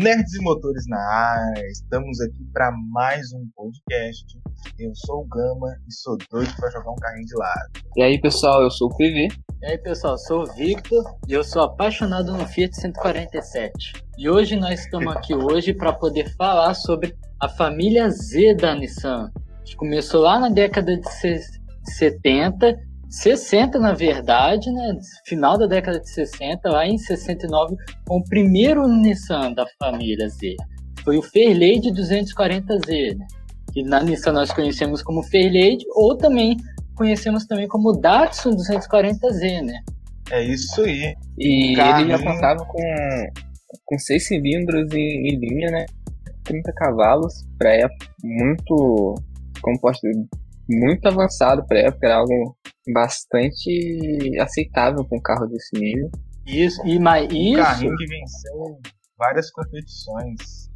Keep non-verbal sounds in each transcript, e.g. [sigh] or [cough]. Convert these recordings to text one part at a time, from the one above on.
Nerds e Motores na área, estamos aqui para mais um podcast. Eu sou o Gama e sou doido para jogar um carrinho de lado. E aí pessoal, eu sou o PV. E aí pessoal, eu sou o Victor e eu sou apaixonado no Fiat 147. E hoje nós estamos aqui hoje para poder falar sobre a família Z da Nissan. Que começou lá na década de 70 60, na verdade, né? Final da década de 60, lá em 69, com o primeiro Nissan da família Z. Foi o Fairlady 240Z, né? Que na Nissan nós conhecemos como Fairlady, ou também conhecemos também como Datsun 240Z, né? É isso aí. E ele já contava com, com seis cilindros em, em linha, né? 30 cavalos, para época muito, como posso dizer, muito avançado para época, era algo bastante aceitável com um carro desse nível. Isso, e mais um isso. carrinho que venceu várias competições.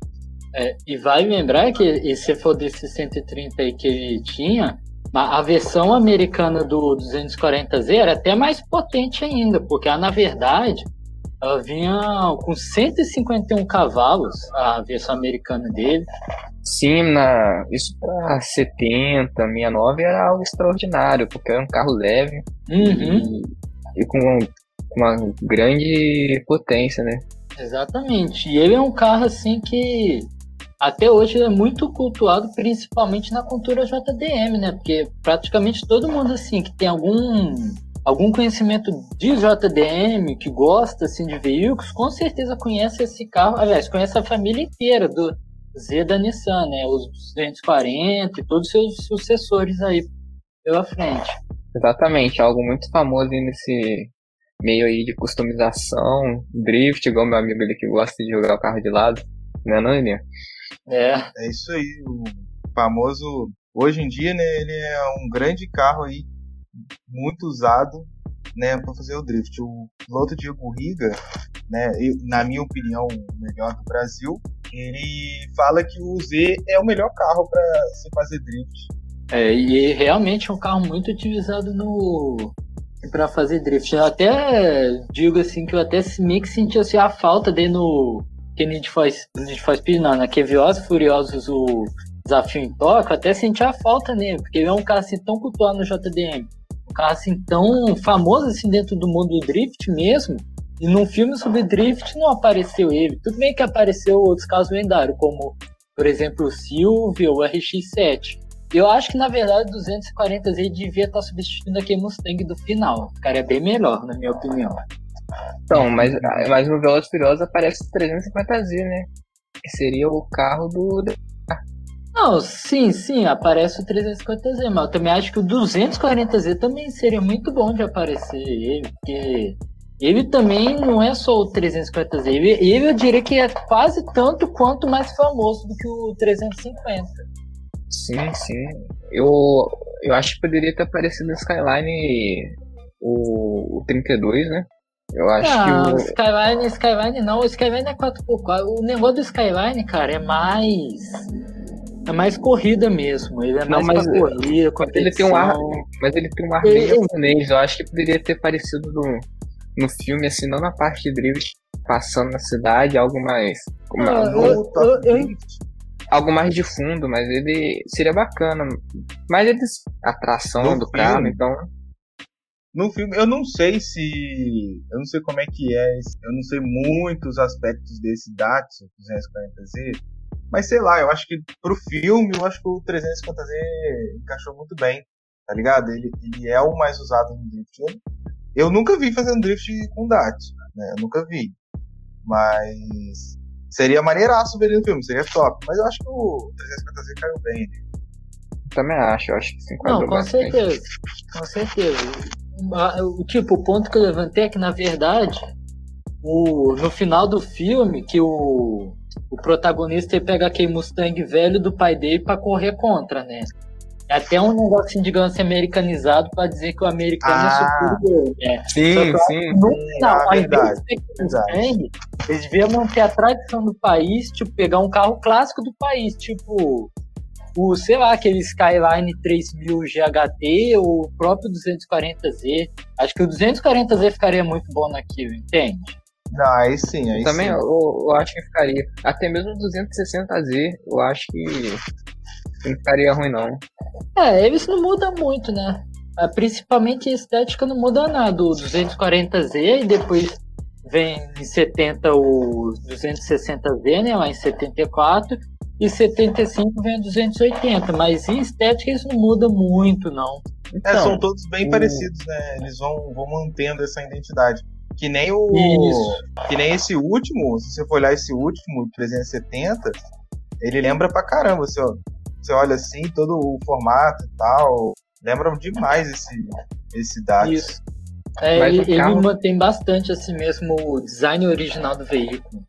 É, e vai lembrar que e se for desse 130 aí que ele tinha, a versão americana do 240Z era até mais potente ainda, porque ela, na verdade ela vinha com 151 cavalos, a versão americana dele. Sim, na, isso para 70, 69 era algo extraordinário, porque era um carro leve uhum. e, e com, uma, com uma grande potência, né? Exatamente. E ele é um carro assim que até hoje é muito cultuado, principalmente na cultura JDM, né? Porque praticamente todo mundo assim que tem algum algum conhecimento de JDM, que gosta assim, de veículos, com certeza conhece esse carro. Aliás, conhece a família inteira do Z da Nissan, né? Os 240 e todos os seus sucessores aí pela frente. Exatamente, algo muito famoso aí nesse meio aí de customização, drift, igual meu amigo ali que gosta de jogar o carro de lado, né, não, Elinha? É. É isso aí, o famoso. Hoje em dia, né, ele é um grande carro aí muito usado né, para fazer o drift. O piloto Diego Riga, né, na minha opinião, o melhor do Brasil, ele fala que o Z é o melhor carro para se fazer drift. É, e realmente é um carro muito utilizado no para fazer drift. Eu até digo assim que eu até meio que senti assim, a falta dele no que a gente faz, a gente faz não, na que Furiosos o desafio em Tóquio, eu até senti a falta nele, porque ele é um cara assim tão cultuado no JDM cara assim tão famoso assim dentro do mundo do drift mesmo. E num filme sobre drift não apareceu ele. Tudo bem que apareceu outros casos lendários, como, por exemplo, o Silvio ou o RX-7. Eu acho que, na verdade, 240Z devia estar substituindo aquele Mustang do final. O cara é bem melhor, na minha opinião. Então, mas, mas no Velozes Furiosos aparece o 350Z, né? Que seria o carro do não, sim, sim, aparece o 350Z, mas eu também acho que o 240Z também seria muito bom de aparecer ele, porque ele também não é só o 350Z, ele, ele eu diria que é quase tanto quanto mais famoso do que o 350. Sim, sim. Eu, eu acho que poderia ter aparecido no Skyline o, o 32, né? Eu acho não, que o. Skyline, Skyline não, o Skyline é 4x4. O negócio do Skyline, cara, é mais é mais corrida mesmo. Ele é mais não, mas, pra corrida, mas ele tem um ar, Mas ele tem um ar bem japonês. Eu acho que poderia ter parecido no, no filme, assim, não na parte de drift, passando na cidade, algo mais. Ah, eu, eu, eu, algo mais de fundo, mas ele seria bacana. Mas eles. A tração no do filme, carro, então. No filme, eu não sei se. Eu não sei como é que é. Eu não sei muitos aspectos desse Datsun 240Z mas sei lá, eu acho que pro filme, eu acho que o 350Z encaixou muito bem, tá ligado? Ele, ele é o mais usado no drift. Eu nunca vi fazendo drift com Datsun, né? Eu nunca vi. Mas seria maneiraço ver ele no filme, seria top. Mas eu acho que o 350Z caiu bem. Né? Também acho, eu acho que sim. Não, com bastante. certeza. Com certeza. O tipo, o ponto que eu levantei é que, na verdade, o, no final do filme, que o o protagonista pega aquele Mustang velho do pai dele para correr contra, né? É até um negócio, digamos assim, americanizado para dizer que o americano é ah, é superior. Né? Sim, sim. No final, ah, ao invés de ter Mustang, eles deviam manter a tradição do país, tipo, pegar um carro clássico do país, tipo o, sei lá, aquele Skyline 3000 GHT ou o próprio 240Z. Acho que o 240Z ficaria muito bom naquilo, entende? Não, aí sim, aí Também sim. Eu, eu acho que ficaria. Até mesmo o 260Z, eu acho que não ficaria ruim, não. É, eles não mudam muito, né? É, principalmente a estética não muda nada. O 240Z e depois vem em 70 o 260Z, né? Lá em 74. E 75 vem o 280. Mas em estética eles não mudam muito, não. É, Então, são todos bem o- parecidos, né? Eles vão, vão mantendo essa identidade. Que nem o. Isso. Que nem esse último, se você for olhar esse último, 370, ele lembra pra caramba. Você, você olha assim, todo o formato e tal. Lembra demais esse, esse Datsun. Isso. É, Mas ele, carro- ele mantém bastante assim mesmo o design original do veículo.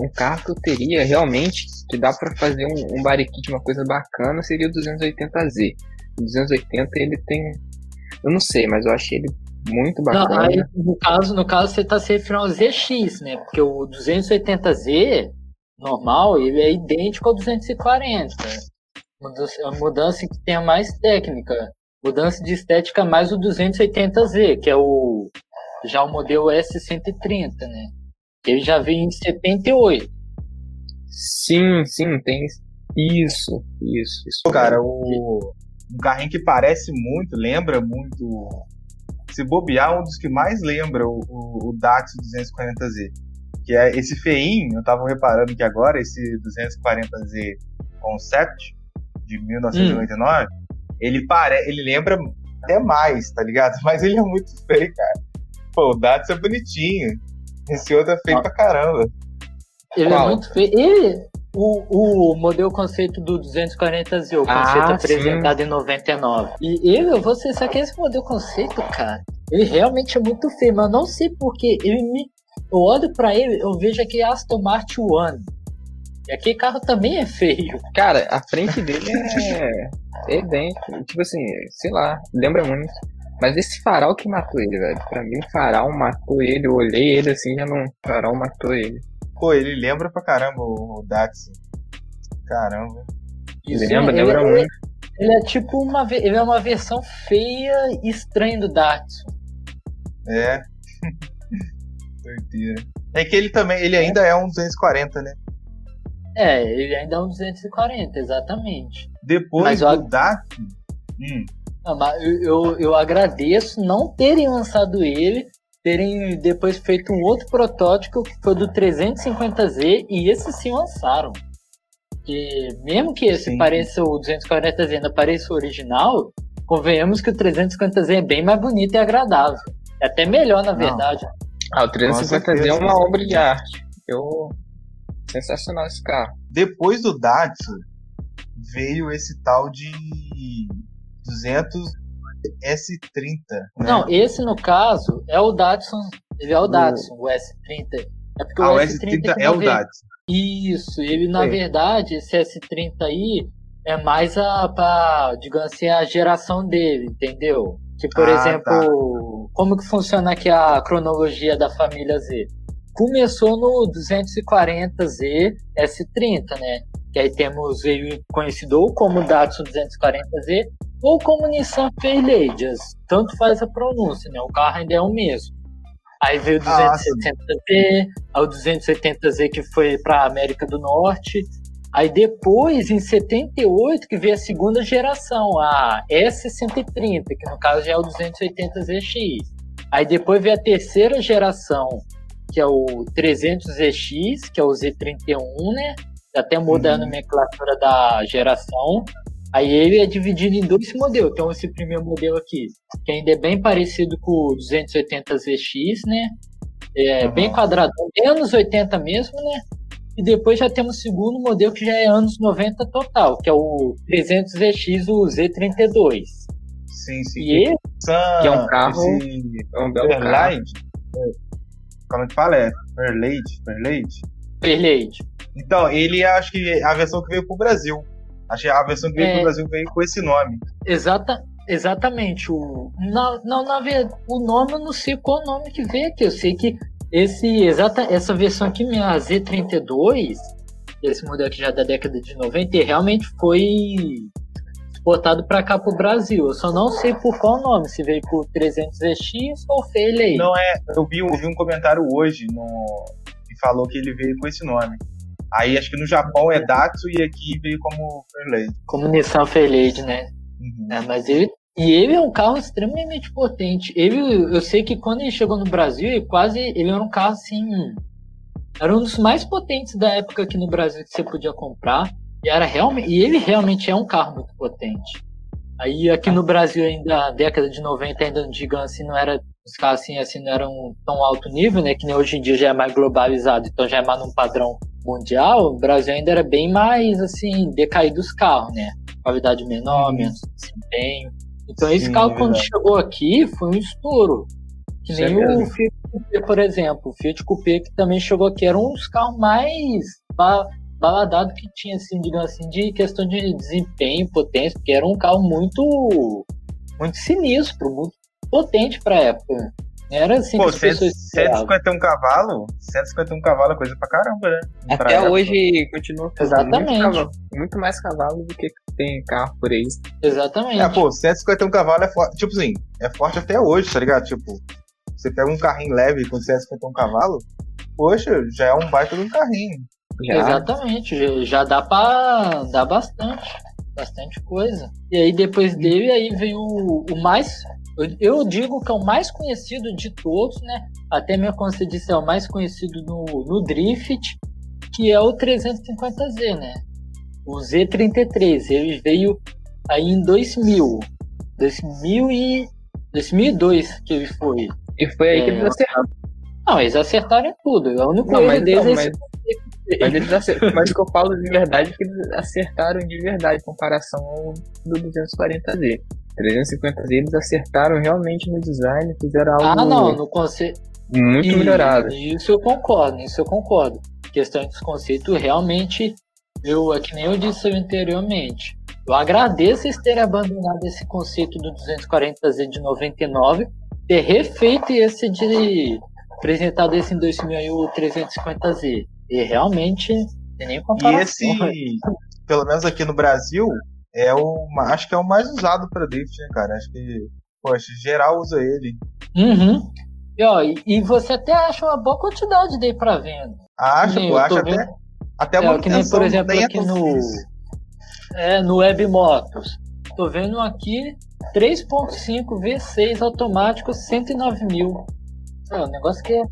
um carro que eu teria realmente, que dá pra fazer um, um kit, uma coisa bacana, seria o 280Z. O 280 ele tem. Eu não sei, mas eu achei ele muito Não, bacana. aí, no caso, no caso você está se referindo ao ZX, né? Porque o 280Z normal, ele é idêntico ao 240. Mudança, a mudança que tem a mais técnica. Mudança de estética mais o 280Z, que é o já o modelo S130, né? Ele já vem em 78. Sim, sim, tem. Isso, isso, isso. Cara, o. Um carrinho que parece muito, lembra muito. Se bobear, um dos que mais lembra o, o, o Datsun 240Z. Que é esse feinho, eu tava reparando que agora, esse 240Z Concept de 1999, ele, pare... ele lembra até mais, tá ligado? [laughs] Mas ele é muito feio, cara. Pô, o Datsun é bonitinho. Esse outro é feio Ah. pra caramba. Ele Qual? é muito feio. Ele, o, o modelo conceito do 240Z, o Ah, conceito sim. apresentado em 99. E ele, eu vou ser, só que esse modelo conceito, cara, ele realmente é muito feio, mas eu não sei porquê. Ele me. Eu olho pra ele, eu vejo aquele Aston Martin One. E aquele carro também é feio. Cara, a frente dele é. é [laughs] idêntico. Tipo assim, sei lá, lembra muito. Mas esse farol que matou ele, velho. Pra mim, o farol matou ele. Eu olhei ele assim, já não. O farol matou ele. Pô, ele lembra pra caramba o o Datsun. Caramba. Isso, lembra, ele, lembra ele- muito. Ele é tipo uma, ele é uma versão feia e estranha do Datsun. É. [laughs] Doideira. É que ele também, ele ainda é um 240, né? É, ele ainda é um 240, exatamente. Depois Mas do eu-. Hum, Ah, mas eu, eu, eu agradeço não terem lançado ele, terem depois feito um outro protótipo que foi do 350Z e esse sim lançaram. Que mesmo que esse Sim. pareça o 240Z ainda pareça o original, convenhamos que o 350Z é bem mais bonito e agradável. É até melhor, na Não. verdade. Ah, o 350Z é uma obra de arte. Eu. Sensacional esse carro. depois do Datsun veio esse tal de 200 S30. Né? Não, esse no caso é o Datsun, ele é o Datsun, o S30. É porque ah, o o S30 S30 é o Datsun. Isso, ele na Sim. verdade, esse S30 aí é mais a, pra, digamos assim, a geração dele, entendeu? Que, por Ah, exemplo, como que funciona aqui a cronologia da família Z? Começou no 240Z S30, né? Que aí temos ele conhecido como Datsun 240Z ou como Nissan Fairladies. Tanto faz a pronúncia, né? O carro ainda é o mesmo. Aí veio o Ah, 270Z, aí o 280Z que foi para a América do Norte. Aí depois, em 78, que veio a segunda geração, a S130, que no caso já é o 280ZX. Aí depois veio a terceira geração, que é o 300ZX, que é o Z31, né? Até muda a Uhum. nomenclatura da geração. Aí ele é dividido em dois modelos. Então esse primeiro modelo aqui, que ainda é bem parecido com o 280ZX, né? É Uhum. bem quadradão, bem anos 80 mesmo, né? E depois já temos o segundo modelo que já é anos 90 total, que é o 300ZX, o Z32. Sim, sim. E ele, Essa- Que é um carro- Esse É um belo carro. Fairlight. Como é que fala? É Fairlade? Fairlade? Fairlade. Então, ele acho que é a versão que veio pro Brasil. Acho que a versão que veio É. pro Brasil veio com esse nome. Exata, exatamente. O, na, não, na verdade, o nome eu não sei qual nome que veio aqui. Eu sei que esse, exata, essa versão aqui, minha Z32, esse modelo aqui já é da década de 90, ele realmente foi exportado para cá pro Brasil. Eu só não sei por qual nome, se veio por 300ZX ou Fairlane. Não é, eu vi, eu vi um comentário hoje no que falou que ele veio com esse nome. Aí acho que no Japão é Datsu e aqui veio como Fairlane. Como Nissan Fairlane, né? Uhum. É, mas ele e ele é um carro extremamente potente. Ele, eu sei que quando ele chegou no Brasil, ele quase, ele era um carro assim, era um dos mais potentes da época aqui no Brasil que você podia comprar. E era realmente, e ele realmente é um carro muito potente. Aí aqui no Brasil ainda, na década de 90, ainda digamos assim, não era os carros assim, assim não eram tão alto nível, né? Que nem hoje em dia já é mais globalizado, então já é mais num padrão mundial. O Brasil ainda era bem mais assim, decaído os carros, né? Qualidade menor, menos desempenho. Então esse Sim, carro, é quando chegou aqui, foi um estouro. Que nem é o Fiat Coupé, por exemplo. O Fiat Coupé que também chegou aqui, era um dos carros mais baladados que tinha, assim, digamos assim, de questão de desempenho, potência, porque era um carro muito, muito sinistro, muito potente pra época. Era assim Pô, que as pessoas 151 cavalos? 151 cavalos é coisa pra caramba, né? Até hoje continua Exatamente. Muito, muito, mais cavalo do que tem carro por aí. Exatamente. É, pô, 151 cavalos é forte. Tipo assim, é forte até hoje, tá ligado? Tipo, você pega um carrinho leve com 151 cavalos, poxa, já é um baita de um carrinho. Já. Exatamente, já dá pra dar bastante. Bastante coisa. E aí depois dele aí veio o, o mais eu digo que é o mais conhecido de todos, né? Até minha disse é o mais conhecido no, no Drift, que é o 350Z, né? O Z33. Ele veio aí em 2000. 2000 e 2002 que ele foi. E foi aí é... que eles acertaram. Não, eles acertaram em tudo. O único não, erro deles não, é mas... Mas, eles acertaram, mas o que eu falo de verdade é que eles acertaram de verdade em comparação ao do 240Z. 350Z eles acertaram realmente no design, fizeram algo. Ah, não, no conceito. Muito e, melhorado. Isso eu concordo, isso eu concordo. Questão de conceito, realmente, eu, é que nem eu disse anteriormente. Eu agradeço eles terem abandonado esse conceito do 240Z de 99, ter refeito esse de apresentado esse em 2000 e o 350Z. E realmente, tem nem comparação. E esse, pelo menos aqui no Brasil, é o. Acho que é o mais usado para drift, né, cara? Acho que. Poxa, geral usa ele. Uhum. E, ó, e, e você até acha uma boa quantidade dele para venda. Acho, pô, acho até. Vendo... Até é, que nem, por exemplo, aqui no. É, no Web Motos. Tô vendo aqui 3.5 V6 automático 109 mil. É, um negócio que é.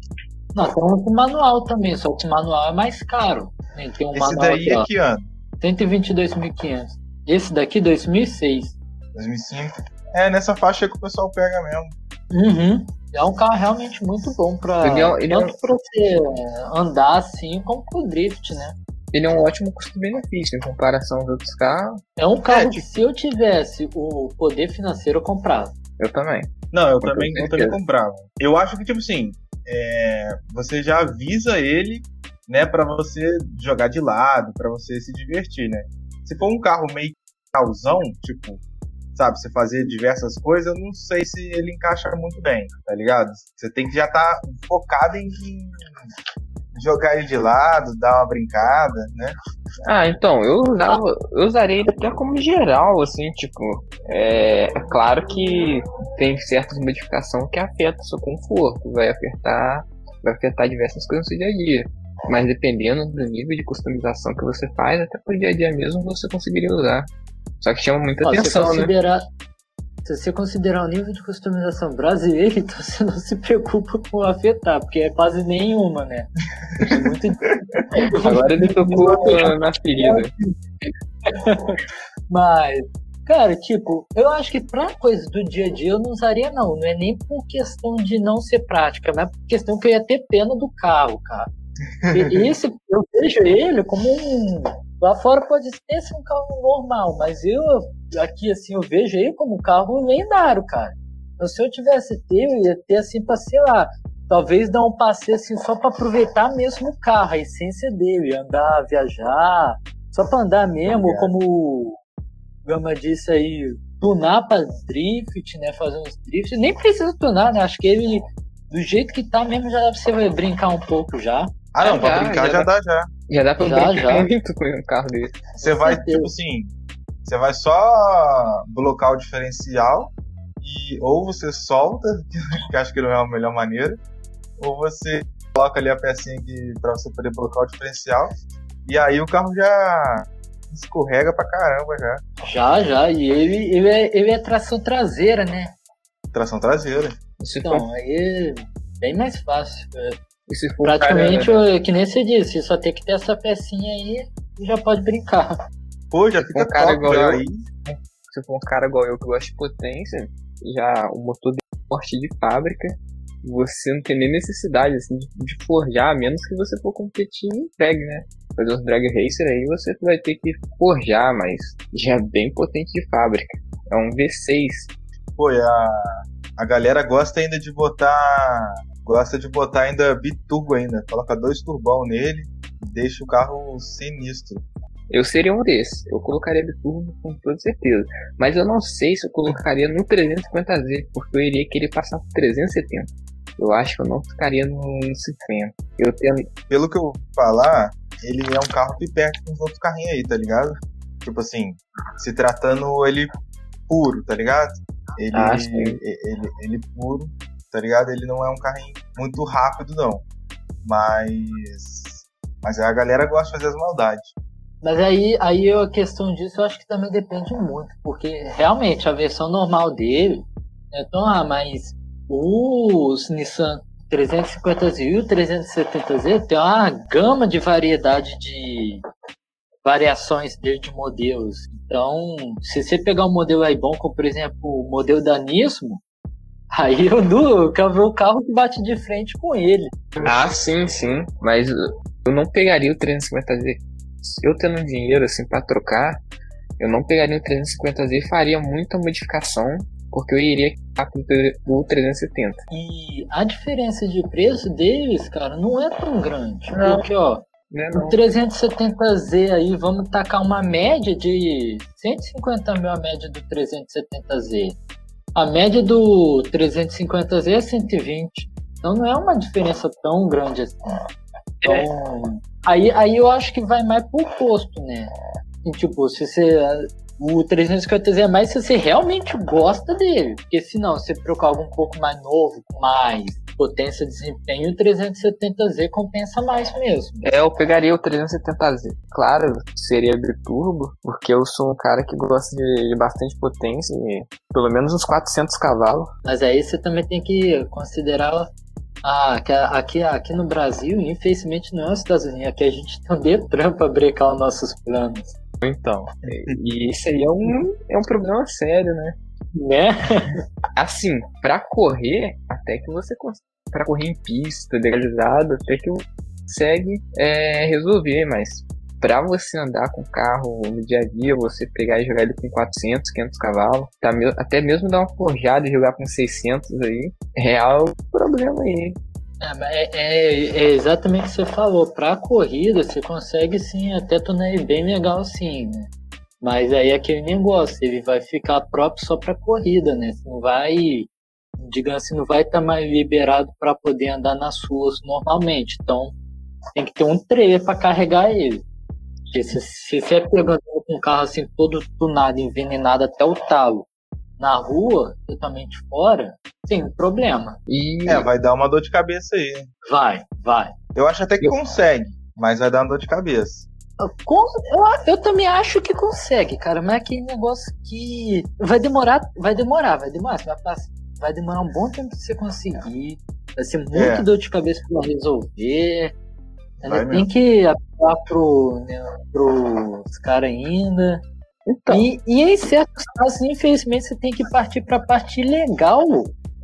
Não, tem um manual também, só que o manual é mais caro. Tem um Esse manual daí aqui, é que ano? 122.500. Esse daqui, 2006. 2005. É, nessa faixa que o pessoal pega mesmo. Uhum. É um carro realmente muito bom pra. Ele é, ele tanto é um... pra você andar assim, como pro drift, né? Ele é um ótimo custo-benefício em comparação aos outros carros. É um carro é, que, se eu tivesse o poder financeiro, eu comprava. Eu também. Não, eu, também, eu também comprava. Eu acho que, tipo assim, é, você já avisa ele, né, para você jogar de lado, para você se divertir, né? Se for um carro meio causão, tipo, sabe, você fazer diversas coisas, eu não sei se ele encaixa muito bem, tá ligado? Você tem que já estar tá focado em jogar ele de lado, dar uma brincada, né? Ah, então, eu, usava, eu usaria ele até como geral, assim, tipo, é, é claro que tem certas modificações que afetam o seu conforto, vai afetar, vai afetar diversas coisas no seu dia a dia. Mas dependendo do nível de customização que você faz, até pro dia a dia mesmo você conseguiria usar. Só que chama muita Ó, atenção, né? Se você considerar o nível de customização brasileiro, [laughs] então você não se preocupa com afetar, porque é quase nenhuma, né? É muito... [laughs] Agora ele tocou na ferida. [laughs] Mas, cara, tipo, eu acho que pra coisa do dia a dia eu não usaria, não. Não é nem por questão de não ser prática, mas por questão que eu ia ter pena do carro, cara. E esse, eu vejo ele como um. Lá fora pode ser um carro normal, mas eu aqui assim eu vejo ele como um carro lendário, cara. Então, se eu tivesse ter, eu ia ter assim para sei lá, talvez dar um passeio assim só para aproveitar mesmo o carro, a essência dele, andar, viajar, só para andar mesmo, é. como o Gama disse aí, tunar para drift, né, fazer uns drifts. Nem precisa tunar, né? Acho que ele do jeito que tá mesmo já dá pra você brincar um pouco já. Ah, não, pra brincar já, já dá, já. Já dá pra já, brincar já. muito com um carro desse. [laughs] Você vai, tipo assim, Você vai só blocar o diferencial e ou você solta, [laughs] que acho que não é a melhor maneira, ou você coloca ali a pecinha para você poder blocar o diferencial e aí o carro já escorrega pra caramba já. Já, já. E ele, ele, é, ele é tração traseira, né? Tração traseira. Então, aí é bem mais fácil. É. Praticamente, cara, que nem você disse, só tem que ter essa pecinha aí e já pode brincar. Pô, já fica um cara igual eu, aí. Se for um cara igual eu que gosta de potência, já o motor de porte de fábrica, você não tem nem necessidade assim, de, de forjar, a menos que você for competir em drag, né? Fazer os drag racer aí você vai ter que forjar, mas já é bem potente de fábrica. É um V6. Pô, a, a galera gosta ainda de botar. Gosta de botar ainda biturbo ainda. Coloca dois turbão nele e deixa o carro sinistro. Eu seria um desses. Eu colocaria biturbo com toda certeza. Mas eu não sei se eu colocaria no 350Z, porque eu iria querer passar por 370. Eu acho que eu não ficaria no 50. Eu tenho... Pelo que eu falar, ele é um carro que perde com os outros carrinhos aí, tá ligado? Tipo assim, se tratando ele puro, tá ligado? Ele, ah, ele, ele, ele puro, tá ligado? Ele não é um carrinho muito rápido, não. Mas. Mas a galera gosta de fazer as maldades. Mas aí, aí a questão disso eu acho que também depende muito, porque realmente a versão normal dele, então, ah, mas os Nissan 350Z e o 370Z tem uma gama de variedade de variações dele de modelos. Então, se você pegar um modelo aí bom, como por exemplo o modelo da Nismo, aí eu, eu quero ver o carro que bate de frente com ele. Ah, sim, sim. Mas eu não pegaria o 350Z se eu tendo dinheiro assim para trocar, eu não pegaria o 350Z e faria muita modificação, porque eu iria pro 370. E a diferença de preço deles, cara, não é tão grande. Não. Porque, ó, é o 370Z aí, vamos tacar uma média de 150 mil a média do 370Z. A média do 350Z é 120. Então não é uma diferença tão grande assim. Então, é. aí, aí eu acho que vai mais pro posto, né? E, tipo, se você. O 350Z é mais se você realmente gosta dele. Porque se não, você procurar algo um pouco mais novo, mais potência de desempenho, o 370Z compensa mais mesmo. É, eu pegaria o 370Z. Claro, seria biturbo, porque eu sou um cara que gosta de, bastante potência, pelo menos uns 400 cavalos. Mas aí você também tem que considerar ah, aqui, aqui no Brasil, infelizmente, não é os Estados Unidos. Aqui a gente tem um Detran pra brecar os nossos planos. Então, e isso aí é um, é um problema sério, né? Né? Assim, pra correr, até que você consegue. Pra correr em pista, legalizado, até que consegue é, resolver, mas para você andar com o carro no dia a dia, você pegar e jogar ele com 400, 500 cavalos, tá, até mesmo dar uma forjada e jogar com 600 aí, é algo problema aí. É, é, é, exatamente o que você falou. Para corrida, você consegue sim até tornar ele bem legal sim, né? Mas aí é aquele negócio, ele vai ficar próprio só para corrida, né? Você não vai, digamos assim, não vai estar tá mais liberado para poder andar nas ruas normalmente. Então, tem que ter um trailer para carregar ele. Porque se, se você é pegando um carro assim todo tunado, envenenado até o talo, na rua, totalmente fora, tem problema. E... É, vai dar uma dor de cabeça aí. Vai, vai. Eu acho até que eu... consegue, mas vai dar uma dor de cabeça. Eu, eu, também acho que consegue, cara, mas é aquele negócio que vai demorar, vai demorar, vai demorar, vai, passar, vai demorar um bom tempo pra você conseguir, vai ser muito é. dor de cabeça pra resolver, Ainda tem que apelar pro, né, pros caras ainda. Então. E, e em certos casos, infelizmente, você tem que partir pra parte legal,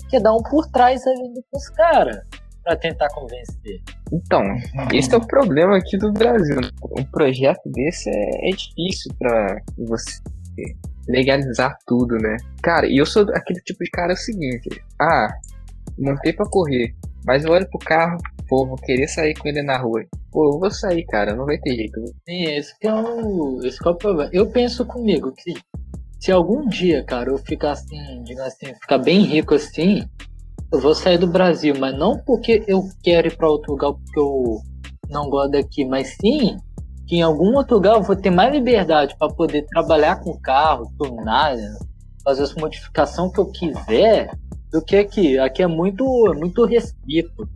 que é dar um por trás ali dos caras para tentar convencer. Então, esse é o problema aqui do Brasil. Um projeto desse é, é difícil para você legalizar tudo, né? Cara, e eu sou aquele tipo de cara é o seguinte: ah, montei para correr, mas eu olho pro carro, pô, vou querer sair com ele na rua. Pô, eu vou sair, cara, não vai ter jeito. Esse é o, esse é o problema. Eu penso comigo que se algum dia, cara, eu ficar assim, digamos assim, ficar bem rico assim, eu vou sair do Brasil, mas não porque eu quero ir para outro lugar porque eu não gosto daqui, mas sim que em algum outro lugar eu vou ter mais liberdade para poder trabalhar com o carro, tunar, fazer essa modificação que eu quiser, do que aqui. Aqui é muito, muito restrito.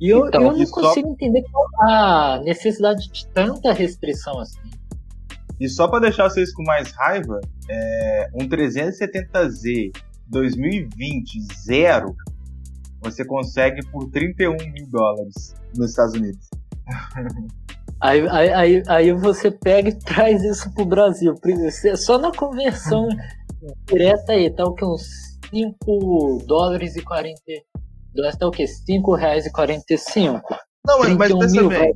E eu, então, eu não consigo só... entender qual a necessidade de tanta restrição assim. E só para deixar vocês com mais raiva, é, um 370Z 2020 zero, você consegue por 31 mil dólares nos Estados Unidos. [laughs] Aí, aí, aí, você pega e [laughs] traz isso pro Brasil. Só na conversão [laughs] direta aí, tá o que? Uns 5 dólares e 40. Dólares tá o que? 5 reais e 45. Não, mas, mas pensa mil, bem.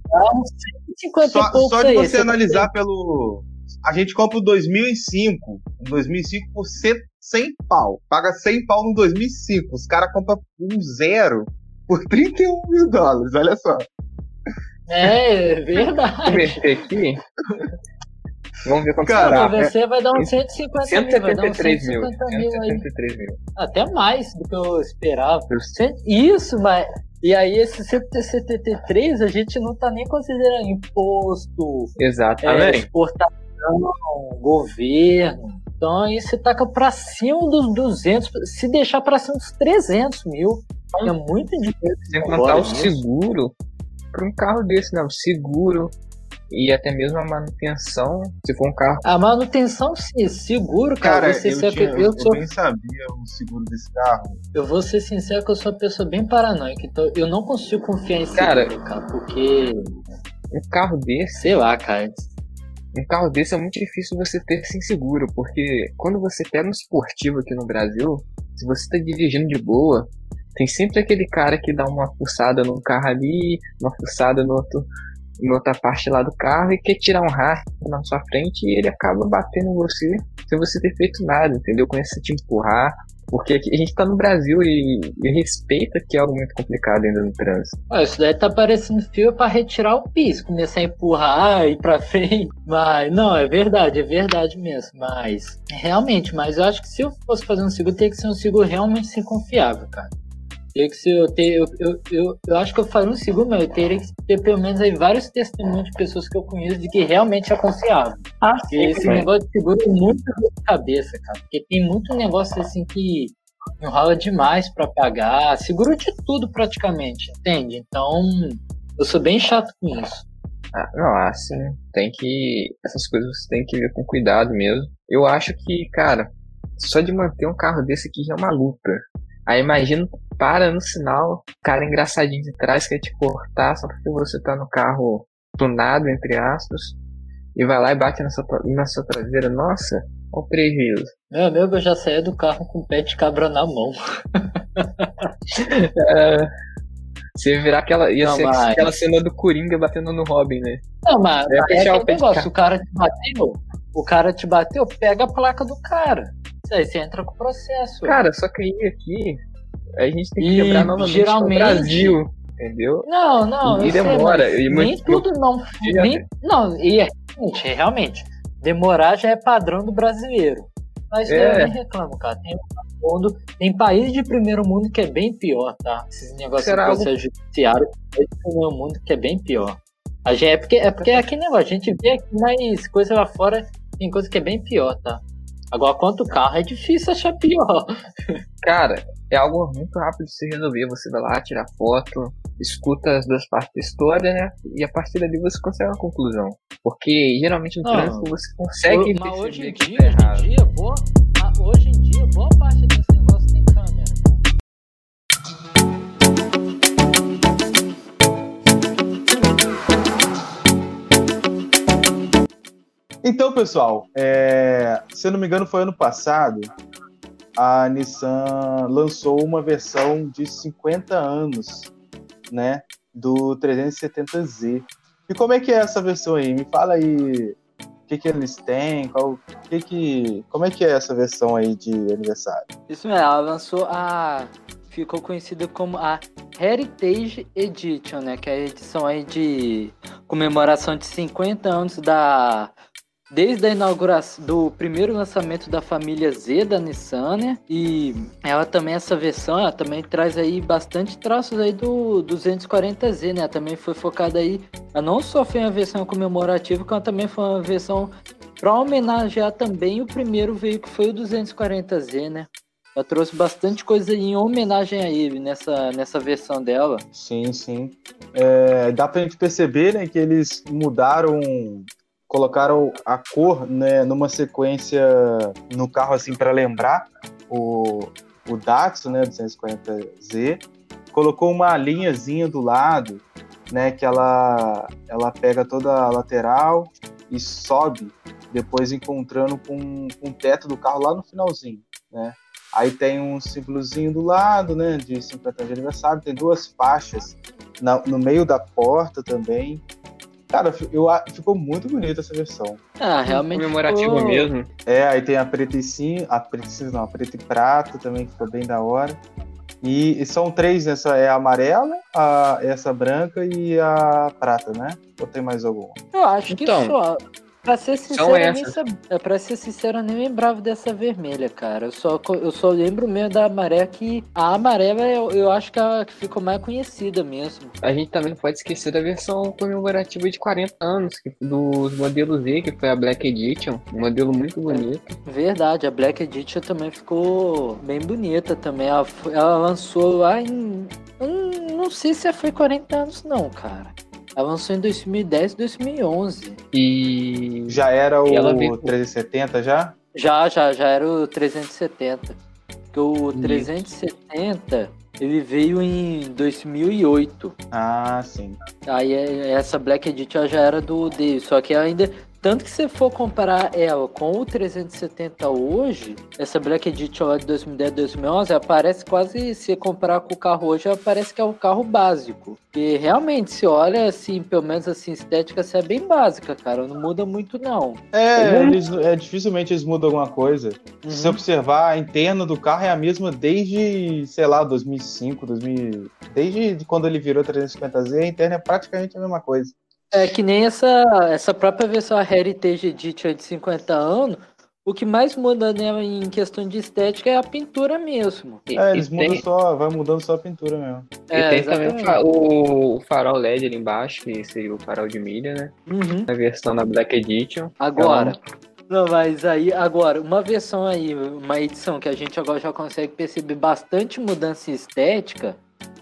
Só, só de aí, você analisar pelo. A gente compra o 2005. Um 2005 por 100 pau. Paga 100 pau no 2005. Os caras compram um zero por 31 mil dólares. Olha só. É, é verdade. aqui. Vamos ver quanto Cara, você vai dar uns 150 173 mil. Vai dar uns 150 mil. 173 mil. Até mais do que eu esperava. Isso, mas. E aí, esse 173 a gente não tá nem considerando imposto, Exatamente. É, exportação, governo. Então aí você taca pra cima dos 200, se deixar pra cima dos 300 mil. É muito dinheiro. Sem contar o seguro para um carro desse, não. Seguro e até mesmo a manutenção, se for um carro. A manutenção, sim, seguro, cara. cara você eu, tinha, eu, eu, sou... nem sabia o seguro desse carro. Eu vou ser sincero que eu sou uma pessoa bem paranoica, então eu não consigo confiar em seguro, cara, cara porque. Um carro desse. Sei lá, cara. Um carro desse é muito difícil você ter sem seguro, porque quando você pega um esportivo aqui no Brasil, se você está dirigindo de boa, tem sempre aquele cara que dá uma fuçada num carro ali, uma fuçada no outro, em outra parte lá do carro e quer tirar um rastro na sua frente e ele acaba batendo em você sem você ter feito nada, entendeu? Começa a te empurrar. Porque a gente tá no Brasil e, e respeita que é algo muito complicado ainda no trânsito. Ah, isso daí tá parecendo fio para retirar o piso, começar a empurrar, ir pra [laughs] frente. Mas, não, é verdade, é verdade mesmo. Mas, realmente, mas eu acho que se eu fosse fazer um seguro, teria que ser um seguro realmente sem confiável, cara. Eu, ter, eu, eu, eu, eu, acho que eu faria um seguro, mas eu teria que ter pelo menos aí vários testemunhos de pessoas que eu conheço de que realmente é confiável. Ah, Porque sim, esse negócio de seguro é muito na cabeça, cara. Porque tem muito negócio assim que enrola demais para pagar. Seguro de tudo praticamente, entende? Então, eu sou bem chato com isso. Ah, não, assim, tem que. Essas coisas você tem que ver com cuidado mesmo. Eu acho que, cara, só de manter um carro desse aqui já é uma luta. Aí imagina, para no sinal, cara engraçadinho de trás quer te cortar só porque você tá no carro tunado, entre aspas, e vai lá e bate na sua, na sua traseira. Nossa, olha o prejuízo. Meu amigo, eu já saí do carro com o pé de cabra na mão. [laughs] é, você virar aquela, ia não, ser mas... aquela cena do Coringa batendo no Robin, né? Não, mas é, é o negócio, o cara te bateu, o cara te bateu, pega a placa do cara. Aí você entra com o processo. Cara, só que aí aqui a gente tem que e quebrar novamente geralmente... o Brasil. Entendeu? Não, não. E demora. Sei, e nem tudo não. Nem, não, e é, realmente, demorar já é padrão do brasileiro. Mas é. eu nem reclamo, cara. Tem, mundo, tem país de primeiro mundo que é bem pior, tá? Esses negócios Será processo algo... judiciário é de primeiro mundo que é bem pior. A gente, é porque é porque é aquele negócio, a gente vê aqui mais coisa lá fora, tem coisa que é bem pior, tá? Agora, quanto carro é difícil achar pior. [laughs] Cara, é algo muito rápido de se resolver. Você vai lá, tira foto, escuta as duas partes da história, né? E a partir dali você consegue uma conclusão. Porque geralmente no trânsito você consegue. Mas hoje em dia, tá hoje em dia, boa, hoje em dia, boa parte desse negócio Então, pessoal, é... se eu não me engano, foi ano passado, a Nissan lançou uma versão de 50 anos, né, do 370Z. E como é que é essa versão aí? Me fala aí o que, que eles têm, qual, que que, como é que é essa versão aí de aniversário? Isso mesmo, ela lançou a ficou conhecida como a Heritage Edition, né, que é a edição aí de comemoração de 50 anos da desde a inauguração do primeiro lançamento da família Z da Nissan, né? E ela também, essa versão, ela também traz aí bastante traços aí do 240Z, né? Ela também foi focada aí, ela não só foi uma versão comemorativa, como também foi uma versão para homenagear também o primeiro veículo foi o 240Z, né? Ela trouxe bastante coisa em homenagem a ele nessa, nessa versão dela. Sim, sim. É, dá pra gente perceber né, que eles mudaram colocaram a cor né, numa sequência no carro assim para lembrar o, o Datsun, né, 240Z, colocou uma linhazinha do lado, né, que ela ela pega toda a lateral e sobe, depois encontrando com, com o teto do carro lá no finalzinho, né? Aí tem um símbolozinho do lado, né, de 50 anos de aniversário, tem duas faixas na, no meio da porta também, Cara, eu, ficou muito bonita essa versão. Ah, realmente. Comemorativo ficou... mesmo. É, aí tem a preta e sim, a preta e sim, não, a preta e prata também, que ficou bem da hora. E, e são três, essa é a amarela, a, essa branca e a prata, né? Ou tem mais alguma? Eu acho que então, só. Pra ser sincero, nem é, pra ser sincero, eu nem lembrava dessa vermelha, cara. Eu só, eu só lembro mesmo da amarela que. A amarela eu, eu acho que, a, que ficou mais conhecida mesmo. A gente também não pode esquecer da versão comemorativa de 40 anos, que, dos modelos Z, que foi a Black Edition. Um modelo muito bonito. Verdade, a Black Edition também ficou bem bonita também. Ela, ela lançou lá em. não sei se foi 40 anos, não, cara. Ela lançou em 2010 e 2011. E. Já era o veio... 370 já? Já, já, já era o 370. Porque o 370 ele veio em 2008. Ah, sim. Aí é, essa Black Edition já era do dele, só que ainda tanto que se for comparar ela com o 370 hoje, essa Black Edition lá de 2010 2011, ela parece quase, se comparar com o carro hoje, ela parece que é um carro básico. E realmente, se olha assim, pelo menos assim, estética assim, é bem básica, cara, não muda muito não. É, uhum. eles, é dificilmente eles mudam alguma coisa. Uhum. Se você observar, a interna do carro é a mesma desde, sei lá, 2005, 2000, desde quando ele virou 350Z, a interna é praticamente a mesma coisa. É que nem essa, essa própria versão Heritage Edition de 50 anos, o que mais muda nela em questão de estética é a pintura mesmo. É, eles mudam tem... só, vai mudando só a pintura mesmo. É, e tem exatamente. também o farol LED ali embaixo, que seria o farol de milha, né? Uhum. A versão da Black Edition. Agora, não, mas aí, agora, uma versão aí, uma edição que a gente agora já consegue perceber bastante mudança estética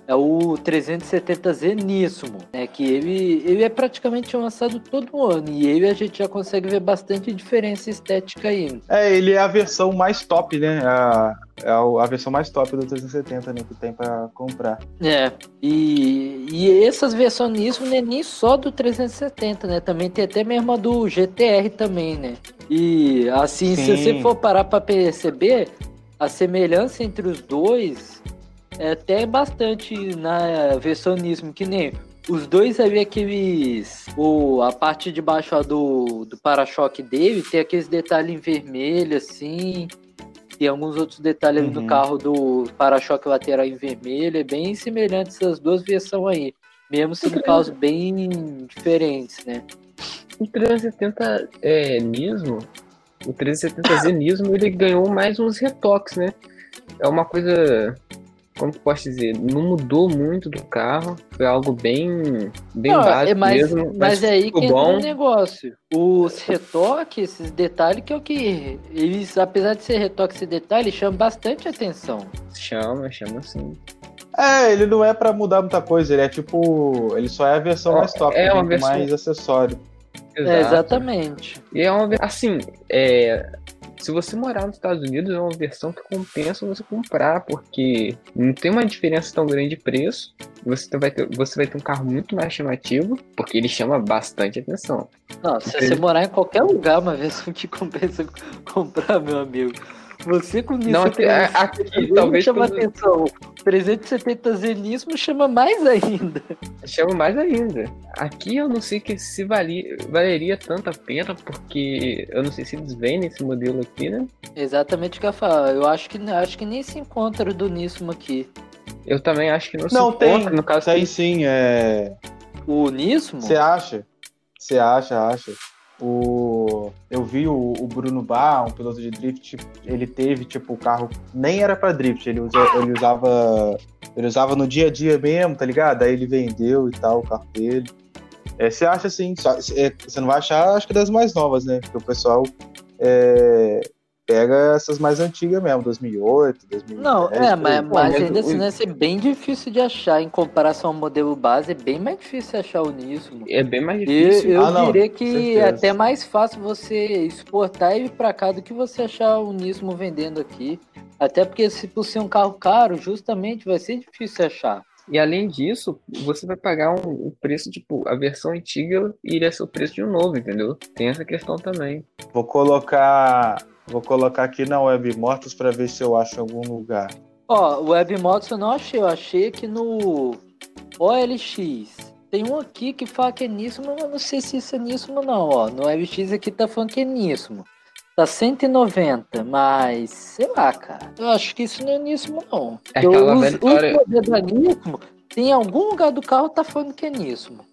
é o 370Z Nismo, né? Que ele, ele é praticamente lançado todo ano e ele a gente já consegue ver bastante diferença estética aí. É, ele é a versão mais top, né? A, é a versão mais top do 370, né? Que tem para comprar. É, e, e essas versões Nismo não é nem só do 370, né? Também tem até mesmo a do GTR também, né? E assim, Sim. se você for parar para perceber, a semelhança entre os dois é até bastante na versionismo, que nem os dois ali, aqueles. O, a parte de baixo do, do para-choque dele tem aqueles detalhes em vermelho, assim. E alguns outros detalhes uhum. ali no uhum. carro do para-choque lateral em vermelho. É bem semelhante essas duas versões aí. Mesmo sendo carros bem diferentes, né? O 370 é, Nismo, o 370Z [laughs] Nismo, ele ganhou mais uns retoques, né? É uma coisa como que posso dizer, não mudou muito do carro, foi algo bem, bem não, básico é, mas, mesmo. Mas, mas é aí que bom. entra o negócio. Os retoques, esses detalhes que é o que eles, apesar de ser retoque esse detalhe, chamam bastante atenção. Chama, chama sim. É, ele não é para mudar muita coisa, ele é tipo, ele só é a versão mais top, é uma versão... mais acessório. Exato. É, exatamente. E é uma assim, é, se você morar nos Estados Unidos, é uma versão que compensa você comprar, porque não tem uma diferença tão grande de preço. Você vai ter, você vai ter um carro muito mais chamativo, porque ele chama bastante atenção. Não, se você morar em qualquer lugar, uma versão que compensa [laughs] comprar, meu amigo. Você com isso não, aqui, aqui talvez chama quando... atenção. 370 zenismo chama mais ainda. Chama mais ainda. Aqui eu não sei que se valia, valeria tanta pena, porque eu não sei se eles vendem esse modelo aqui, né? Exatamente o que eu falo. Eu acho que, acho que nem se encontra do Nismo aqui. Eu também acho que não, não se tem, encontra, no caso. Tem sim, é. O Nismo? Você acha? Você acha, acha. O eu vi o, o, Bruno Bar, um piloto de drift, ele teve, tipo, o carro nem era para drift, ele, usa, ele usava ele usava no dia a dia mesmo, tá ligado? Aí ele vendeu e tal, o carro dele. É, você acha assim, é, você não vai achar, acho que das mais novas, né? Porque o pessoal é, pega essas mais antigas mesmo, 2008, 2010. Não, é, mas, mas ainda assim vai ser bem difícil de achar em comparação ao modelo base, é bem mais difícil achar o Nismo. É bem mais difícil. Eu, eu ah, diria que é até mais fácil você exportar ele para cá do que você achar o Nismo vendendo aqui. Até porque se por ser um carro caro, justamente vai ser difícil achar. E além disso, você vai pagar um, um, preço, tipo, a versão antiga iria ser o preço de um novo, entendeu? Tem essa questão também. Vou colocar Vou colocar aqui na Web Mortos para ver se eu acho em algum lugar. Ó, o Web Mortos eu não achei, eu achei aqui no OLX. Tem um aqui que fala que é níssimo, mas eu não sei se isso é níssimo não, ó. No OLX aqui tá falando que é níssimo. Tá 190, mas sei lá, cara. Eu acho que isso não é níssimo não. É eu uso, o poder níssimo, tem algum lugar do carro tá falando que é níssimo.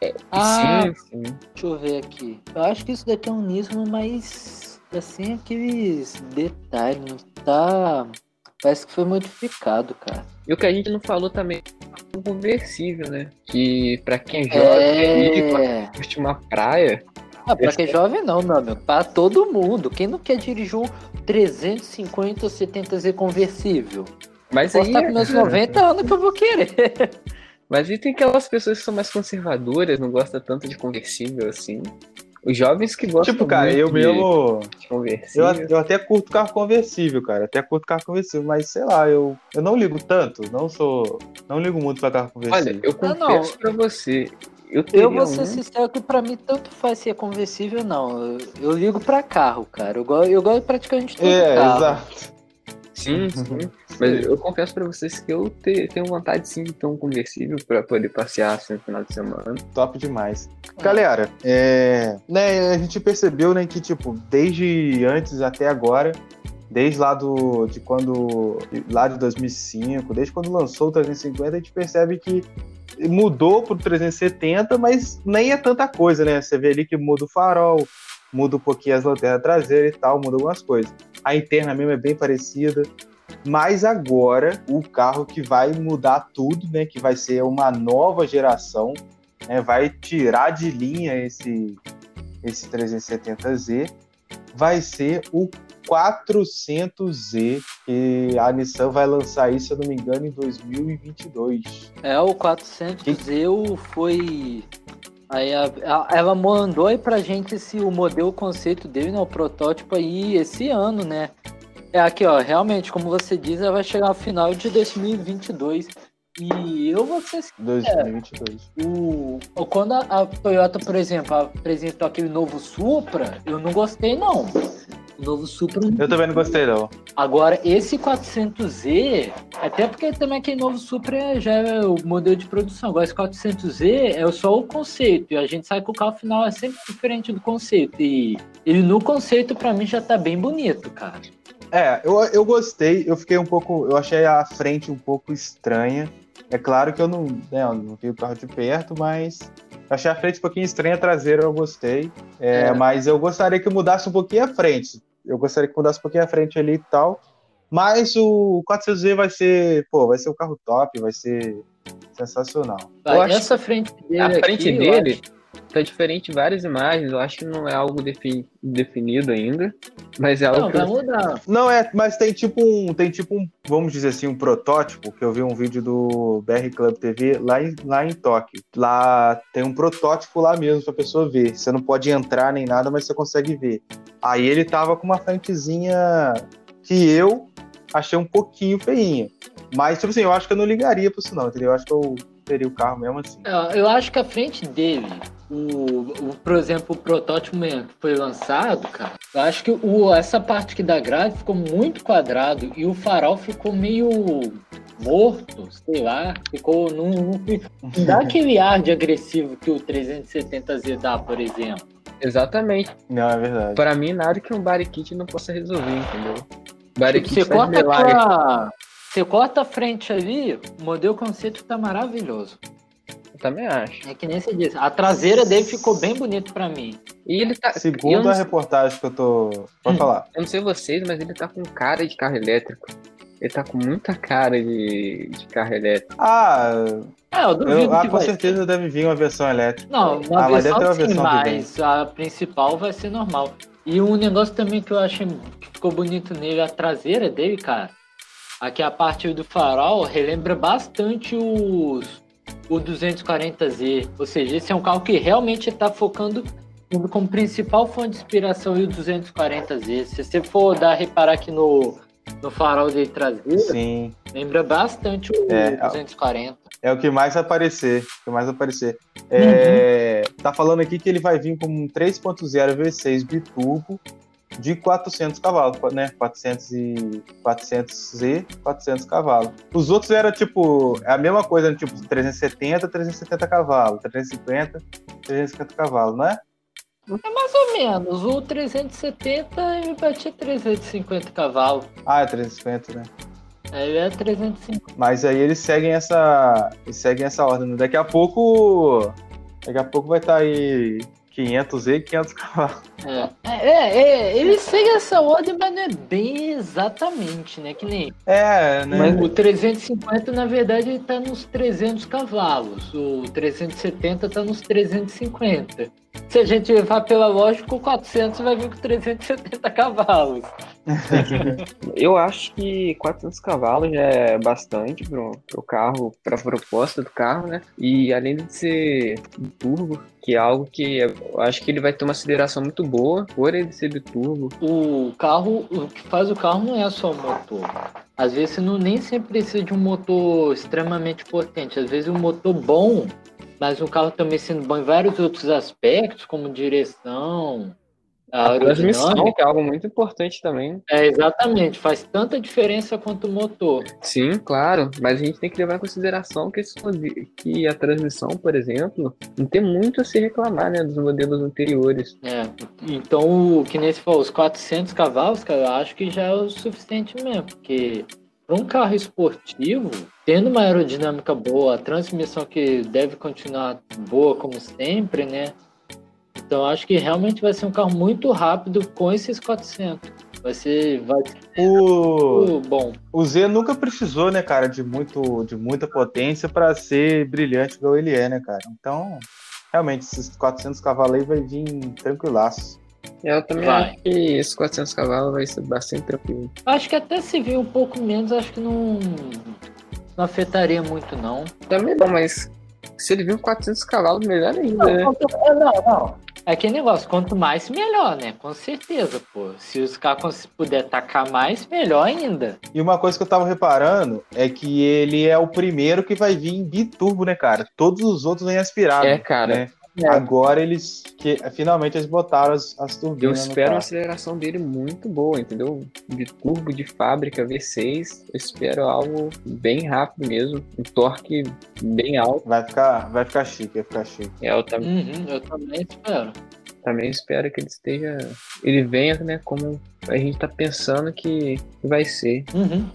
É, ah, sim, sim. Deixa eu ver aqui. Eu acho que isso daqui é um níssimo, mas assim aqueles detalhes, tá. Parece que foi modificado, cara. E o que a gente não falou também é um conversível, né? Que pra quem é jovem é... curte uma praia. Ah, pra quem é jovem não, meu amigo. Pra todo mundo. Quem não quer dirigir um 350 ou 70Z conversível? Mas Posso aí. Estar com meus [laughs] 90 anos que eu vou querer. Mas e tem aquelas pessoas que são mais conservadoras, não gostam tanto de conversível assim. Os jovens que gostam Tipo, cara, eu mesmo. Eu, eu até curto carro conversível, cara. Até curto carro conversível, mas sei lá, eu, eu não ligo tanto. Não sou. Não ligo muito pra carro conversível. Olha, eu confesso ah, pra você. Eu, eu vou ser um... sincero que pra mim tanto faz se é conversível não. Eu, eu, ligo pra carro, cara. Eu gosto, eu gosto praticamente todo é, carro. Exato. Sim, [laughs] sim. Mas eu confesso pra vocês que eu te, tenho vontade sim de ter um conversível pra poder passear assim no final de semana. Top demais. Galera, é, né, a gente percebeu né, que, tipo, desde antes até agora, desde lá do, de quando, lá de 2005, desde quando lançou o 350, a gente percebe que mudou pro 370, mas nem é tanta coisa, né? Você vê ali que muda o farol, muda um pouquinho as lanternas traseiras e tal, muda algumas coisas. A interna mesmo é bem parecida. Mas agora o carro que vai mudar tudo, né? Que vai ser uma nova geração, né, vai tirar de linha esse esse 370Z, vai ser o 400Z, que a Nissan vai lançar isso, se eu não me engano, em 2022. É, o 400Z que... foi Aí a, a, ela mandou aí pra gente esse, o modelo, o conceito dele, né, o protótipo aí esse ano, né? É aqui, ó, realmente, como você diz, ela vai chegar ao final de 2022. E eu vou ser 2022. É, o, quando a, a, Toyota, por exemplo, apresentou aquele novo Supra, eu não gostei, não. Novo Supra. Eu também não gostei, não. Agora, esse 400Z, até porque também aquele novo Supra já é o modelo de produção. Agora, esse 400Z é só o conceito. E a gente sabe que o carro final é sempre diferente do conceito. E ele no conceito, para mim, já tá bem bonito, cara. É, eu, eu gostei. Eu fiquei um pouco. Eu achei a frente um pouco estranha. É claro que eu não, né, eu não vi o carro de perto, mas achei a frente um pouquinho estranha, a traseira eu gostei. É, é. Mas eu gostaria que mudasse um pouquinho a frente. Eu gostaria que mudasse um pouquinho a frente ali e tal. Mas o 400Z vai ser, pô, vai ser um carro top, vai ser sensacional. Vai, essa frente dele a frente aqui, dele tá diferente em várias imagens. Eu acho que não é algo defini definido ainda, mas é algo não, que vai mudar. Não é, mas tem tipo um, tem tipo um, vamos dizer assim, um protótipo que eu vi um vídeo do BR Club TV lá em, lá em Tóquio. Lá tem um protótipo lá mesmo pra pessoa ver. Você não pode entrar nem nada, mas você consegue ver. Aí ele tava com uma frentezinha que eu achei um pouquinho feinha. Mas, tipo assim, eu acho que eu não ligaria pra isso não, entendeu? Eu acho que eu teria o carro mesmo assim. Eu acho que a frente dele o, o, por exemplo, o protótipo que foi lançado, cara, eu acho que o, essa parte aqui da grade ficou muito quadrado e o farol ficou meio morto, sei lá, ficou não, não, não dá aquele ar de agressivo que o 370Z dá, por exemplo. Exatamente. Não, é verdade. Para mim, nada que um body kit não possa resolver, entendeu? Body tipo, kit você corta a você corta a frente ali, o modelo conceito tá maravilhoso. Também acho. É que nem você disse, a traseira dele ficou bem bonito pra mim. E ele tá. Segundo a reportagem que eu tô. Pode hum, falar. Eu não sei vocês, mas ele tá com cara de carro elétrico. Ele tá com muita cara de, de carro elétrico. Ah, é, eu duvido eu, ah, com vai. certeza deve vir uma versão elétrica. Não, uma ah, versão, mas, sim, versão mas a principal vai ser normal. E um negócio também que eu achei que ficou bonito nele, a traseira dele, cara. Aqui a parte do farol relembra bastante os o 240Z. Ou seja, esse é um carro que realmente está focando como principal fonte de inspiração e o 240Z. Se você for dar reparar aqui no, no farol de traseiro, Sim. lembra bastante o é, 240. É o que mais aparecer. O que mais aparecer. É, uhum. Tá falando aqui que ele vai vir com um 3.0 V6 biturbo de 400 cavalos, né? 400 e 400Z, 400 cavalos. Os outros era tipo é a mesma coisa, né? tipo 370, 370 cavalos, 350, 350 cavalos, não é? É mais ou menos. O 370 ele batia 350 cavalos. Ah, é 350, né? Ele é 350. Mas aí eles seguem essa. Eles seguem essa ordem. Né? Daqui a pouco. Daqui a pouco vai estar tá aí 500 e 500 cavalos. É. é, é, ele segue essa ordem, mas não é bem exatamente, né? Que nem. É, né? Mas o 350, na verdade, ele tá nos 300 cavalos. O 370 tá nos 350. Se a gente levar pela lógica, o 400 vai vir com 370 cavalos. [laughs] Eu acho que 400 cavalos é bastante pro, pro carro, pra proposta do carro, né? E além de ser turbo, que é algo que eu acho que ele vai ter uma aceleração muito boa por ele ser turbo. O carro, o que faz o carro não é só o motor. Às vezes você não nem sempre precisa de um motor extremamente potente. Às vezes um motor bom, mas o carro também sendo bom em vários outros aspectos, como direção, a, a transmissão, que é algo muito importante também. É, exatamente. Faz tanta diferença quanto o motor. Sim, claro. Mas a gente tem que levar em consideração que, esse, que a transmissão, por exemplo, não tem muito a se reclamar, né, dos modelos anteriores. É. Então, o que nesse falou, os 400 cavalos, cara, eu acho que já é o suficiente mesmo, porque para um carro esportivo, tendo uma aerodinâmica boa, a transmissão que deve continuar boa como sempre, né? Então acho que realmente vai ser um carro muito rápido com esses 400. Vai ser, vai ser o... bom. O Z nunca precisou, né, cara, de muito, de muita potência para ser brilhante igual ele é, né, cara. Então, realmente esses 400 cavalos aí vai vir tranquilaço. Eu também vai. acho que esses 400 cavalos vai ser bastante tranquilo. Acho que até se vir um pouco menos, acho que não, não afetaria muito, não. Também não, mas se ele vir com 400 cavalos, melhor ainda, não, né? Não, não. É aquele negócio, quanto mais, melhor, né? Com certeza, pô. Se os carros puder tacar mais, melhor ainda. E uma coisa que eu tava reparando é que ele é o primeiro que vai vir em biturbo, né, cara? Todos os outros vêm aspirados. É, cara. Né? É. Agora eles que finalmente eles botaram as, as turbinas. Eu espero uma aceleração dele muito boa, entendeu? De turbo de fábrica V6, eu espero algo bem rápido mesmo, um torque bem alto. Vai ficar, vai ficar chique, vai ficar chique. É, eu, também uhum, eu também espero. Também espero que ele esteja, ele venha, né, como a gente tá pensando que vai ser. Uhum.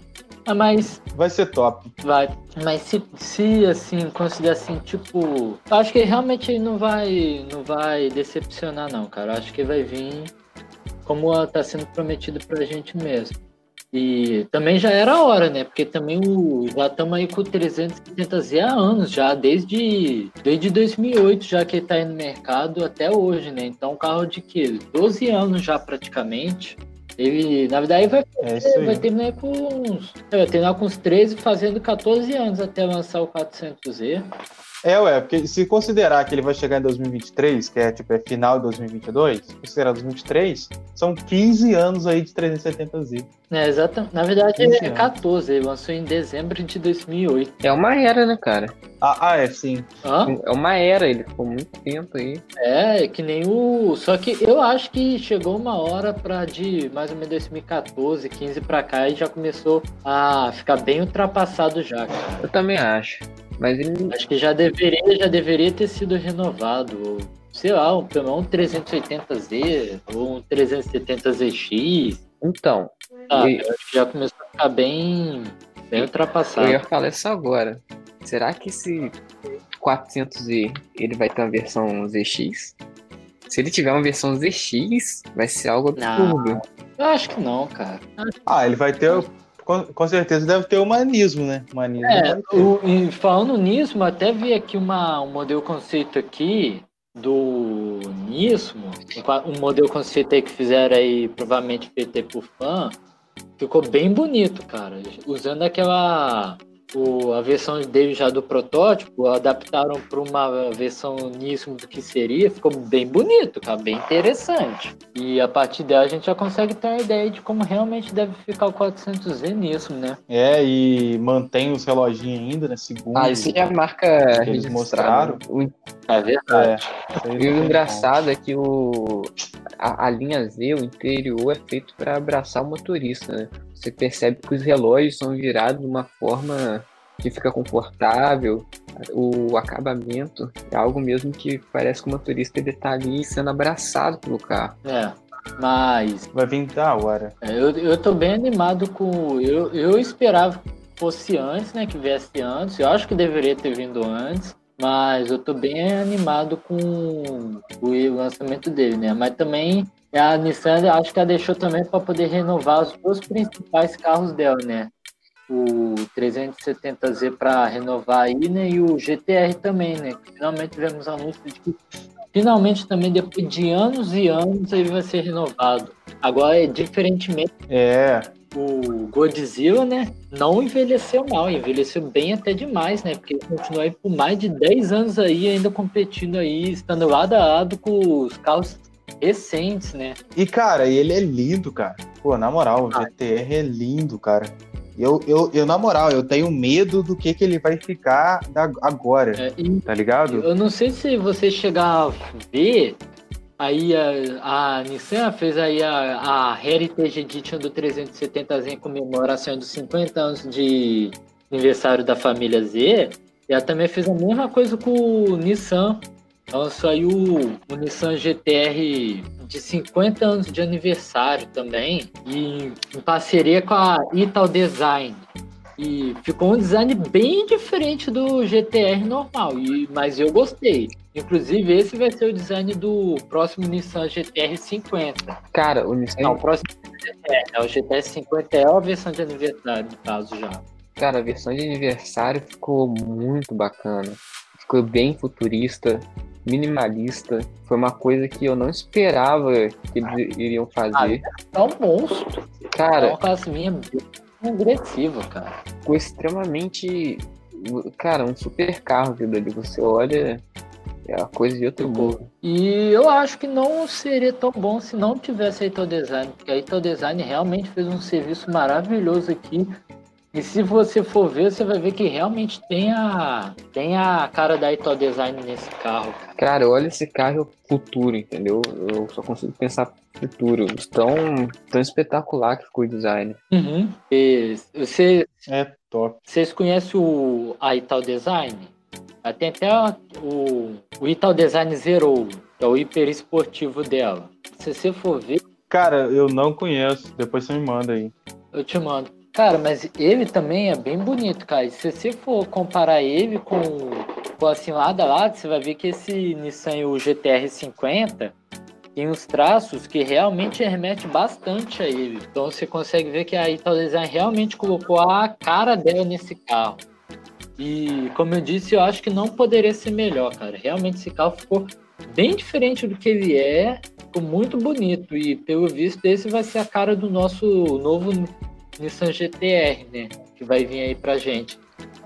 Ah, mas. Vai ser top. Vai. Mas se, se assim, considerar assim, tipo. Acho que realmente ele não vai. não vai decepcionar, não, cara. Acho que vai vir como tá sendo prometido pra gente mesmo. E também já era a hora, né? Porque também o, já estamos aí com o 370Z há anos, já desde, desde 2008, já que ele está aí no mercado até hoje, né? Então, um carro de que 12 anos já praticamente. Ele, na verdade, vai, é vai terminar com uns. Vai terminar com uns 13, fazendo 14 anos até lançar o 400Z. É, ué, porque se considerar que ele vai chegar em 2023, que é tipo é final de 2022, considerar 2023, são 15 anos aí de 370Z. É, exatamente. Na verdade, ele é 14, ele lançou em dezembro de 2008. É uma era, né, cara? Ah, ah é, sim. Hã? É uma era, ele ficou muito tempo aí. É, que nem o. Só que eu acho que chegou uma hora pra de mais ou menos 2014, 15 pra cá e já começou a ficar bem ultrapassado já, cara. Eu também acho. Mas ele... Acho que já deveria, já deveria ter sido renovado. Sei lá, um, pelo menos um 380Z ou um 370ZX. Então. Ah, eu... acho que já começou a ficar bem, bem ultrapassado. Eu ia falar isso agora. Será que esse 400Z ele vai ter uma versão ZX? Se ele tiver uma versão ZX, vai ser algo absurdo. Não, eu acho que não, cara. Ah, ele vai ter. Com, com certeza deve ter humanismo, né? Humanismo é, o, e falando nisso, até vi aqui uma, um modelo conceito aqui do Nismo, um modelo conceito aí que fizeram aí, provavelmente feito por fã, ficou bem bonito, cara. Usando aquela o, a versão dele já do protótipo, adaptaram para uma versão níssimo do que seria, ficou bem bonito, cara, bem interessante. E a partir dela a gente já consegue ter uma ideia de como realmente deve ficar o 400Z nisso, né? É, e mantém os reloginhos ainda, né? Segundo. Ah, isso é a marca que eles mostraram. O... É verdade. É, e o engraçado é que o, a, a linha Z, o interior, é feito para abraçar o motorista, né? Você percebe que os relógios são virados de uma forma que fica confortável, o acabamento é algo mesmo que parece que o motorista ele tá ali sendo abraçado pelo carro. É, mas... Vai vir da hora. É, eu, eu tô bem animado com... Eu, eu esperava que fosse antes, né, que viesse antes, eu acho que deveria ter vindo antes, mas eu tô bem animado com o lançamento dele, né, mas também a Nissan acho que ela deixou também para poder renovar os dois principais carros dela, né? O 370Z para renovar aí, né? E o GTR também, né? Finalmente tivemos anúncio de que finalmente também depois de anos e anos ele vai ser renovado. Agora, diferentemente, é. o Godzilla, né, não envelheceu mal, envelheceu bem até demais, né, porque ele continuou aí por mais de 10 anos aí, ainda competindo aí, estando lado a lado com os carros recentes, né? E, cara, ele é lindo, cara. Pô, na moral, o GTR é lindo, cara. Eu, eu, eu, na moral, eu tenho medo do que, que ele vai ficar agora, é, e, tá ligado? Eu não sei se você chegar a ver, aí a, a Nissan fez aí a, a Heritage Edition do 370Z em comemoração dos 50 anos de aniversário da família Z, e ela também fez a mesma coisa com o Nissan então saiu o Nissan GTR de 50 anos de aniversário também, e em parceria com a Ital Design. E ficou um design bem diferente do GTR normal, e, mas eu gostei. Inclusive, esse vai ser o design do próximo Nissan GTR 50. Cara, o Nissan. Não, o próximo GTR, é, o GTR 50 é a versão de aniversário, no caso já. Cara, a versão de aniversário ficou muito bacana. Ficou bem futurista minimalista. Foi uma coisa que eu não esperava que eles iriam fazer. Ah, é um monstro. Cara, é uma classe minha agressiva, cara. Ficou extremamente. Cara, um super carro aquilo ali. Você olha, é uma coisa de outro mundo. E eu acho que não seria tão bom se não tivesse a Ito Design, porque a Ito Design realmente fez um serviço maravilhoso aqui e se você for ver, você vai ver que realmente tem a, tem a cara da Ito Design nesse carro. Cara, olha esse carro futuro, entendeu? Eu só consigo pensar futuro. Tão, tão espetacular que ficou o design. Uhum. E você, é top. Vocês conhecem o a Ital Design? Tem até o, o Ital Design Zero, que é o hiper esportivo dela. Se você for ver. Cara, eu não conheço. Depois você me manda aí. Eu te mando. Cara, mas ele também é bem bonito, cara. Se você for comparar ele com, com assim, lado a lado, você vai ver que esse Nissan o GTR 50 tem uns traços que realmente remete bastante a ele. Então você consegue ver que a Ital Design realmente colocou a cara dela nesse carro. E como eu disse, eu acho que não poderia ser melhor, cara. Realmente esse carro ficou bem diferente do que ele é, ficou muito bonito. E pelo visto, esse vai ser a cara do nosso novo Nissan GTR, né? Que vai vir aí pra gente.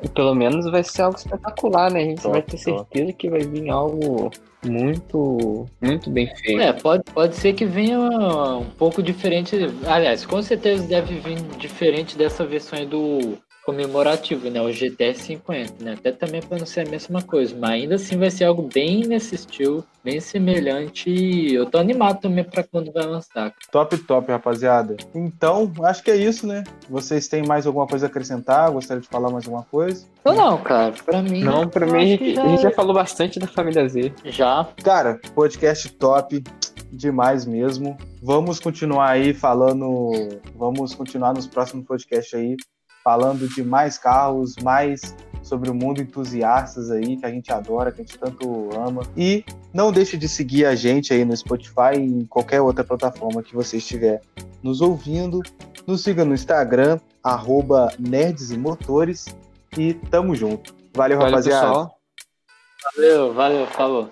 E pelo menos vai ser algo espetacular, né? A gente top, vai ter certeza top. que vai vir algo muito, muito bem feito. É, pode, pode ser que venha um pouco diferente. Aliás, com certeza deve vir diferente dessa versão aí do comemorativo, né? O GTS 50, né? Até também para não ser a mesma coisa, mas ainda assim vai ser algo bem nesse estilo, bem semelhante. E eu tô animado também para quando vai lançar. Top, top, rapaziada. Então, acho que é isso, né? Vocês têm mais alguma coisa a acrescentar? Gostaria de falar mais alguma coisa? Não, não, cara. Para mim. Não, para mim a gente, já... a gente já falou bastante da família Z. Já. Cara, podcast top demais mesmo. Vamos continuar aí falando, vamos continuar nos próximos podcasts aí falando de mais carros, mais sobre o mundo entusiastas aí, que a gente adora, que a gente tanto ama. E não deixe de seguir a gente aí no Spotify e em qualquer outra plataforma que você estiver nos ouvindo. Nos siga no Instagram, arroba Nerds e Motores. E tamo junto. Valeu, Valeu, rapaziada. pessoal. Valeu, valeu, falou.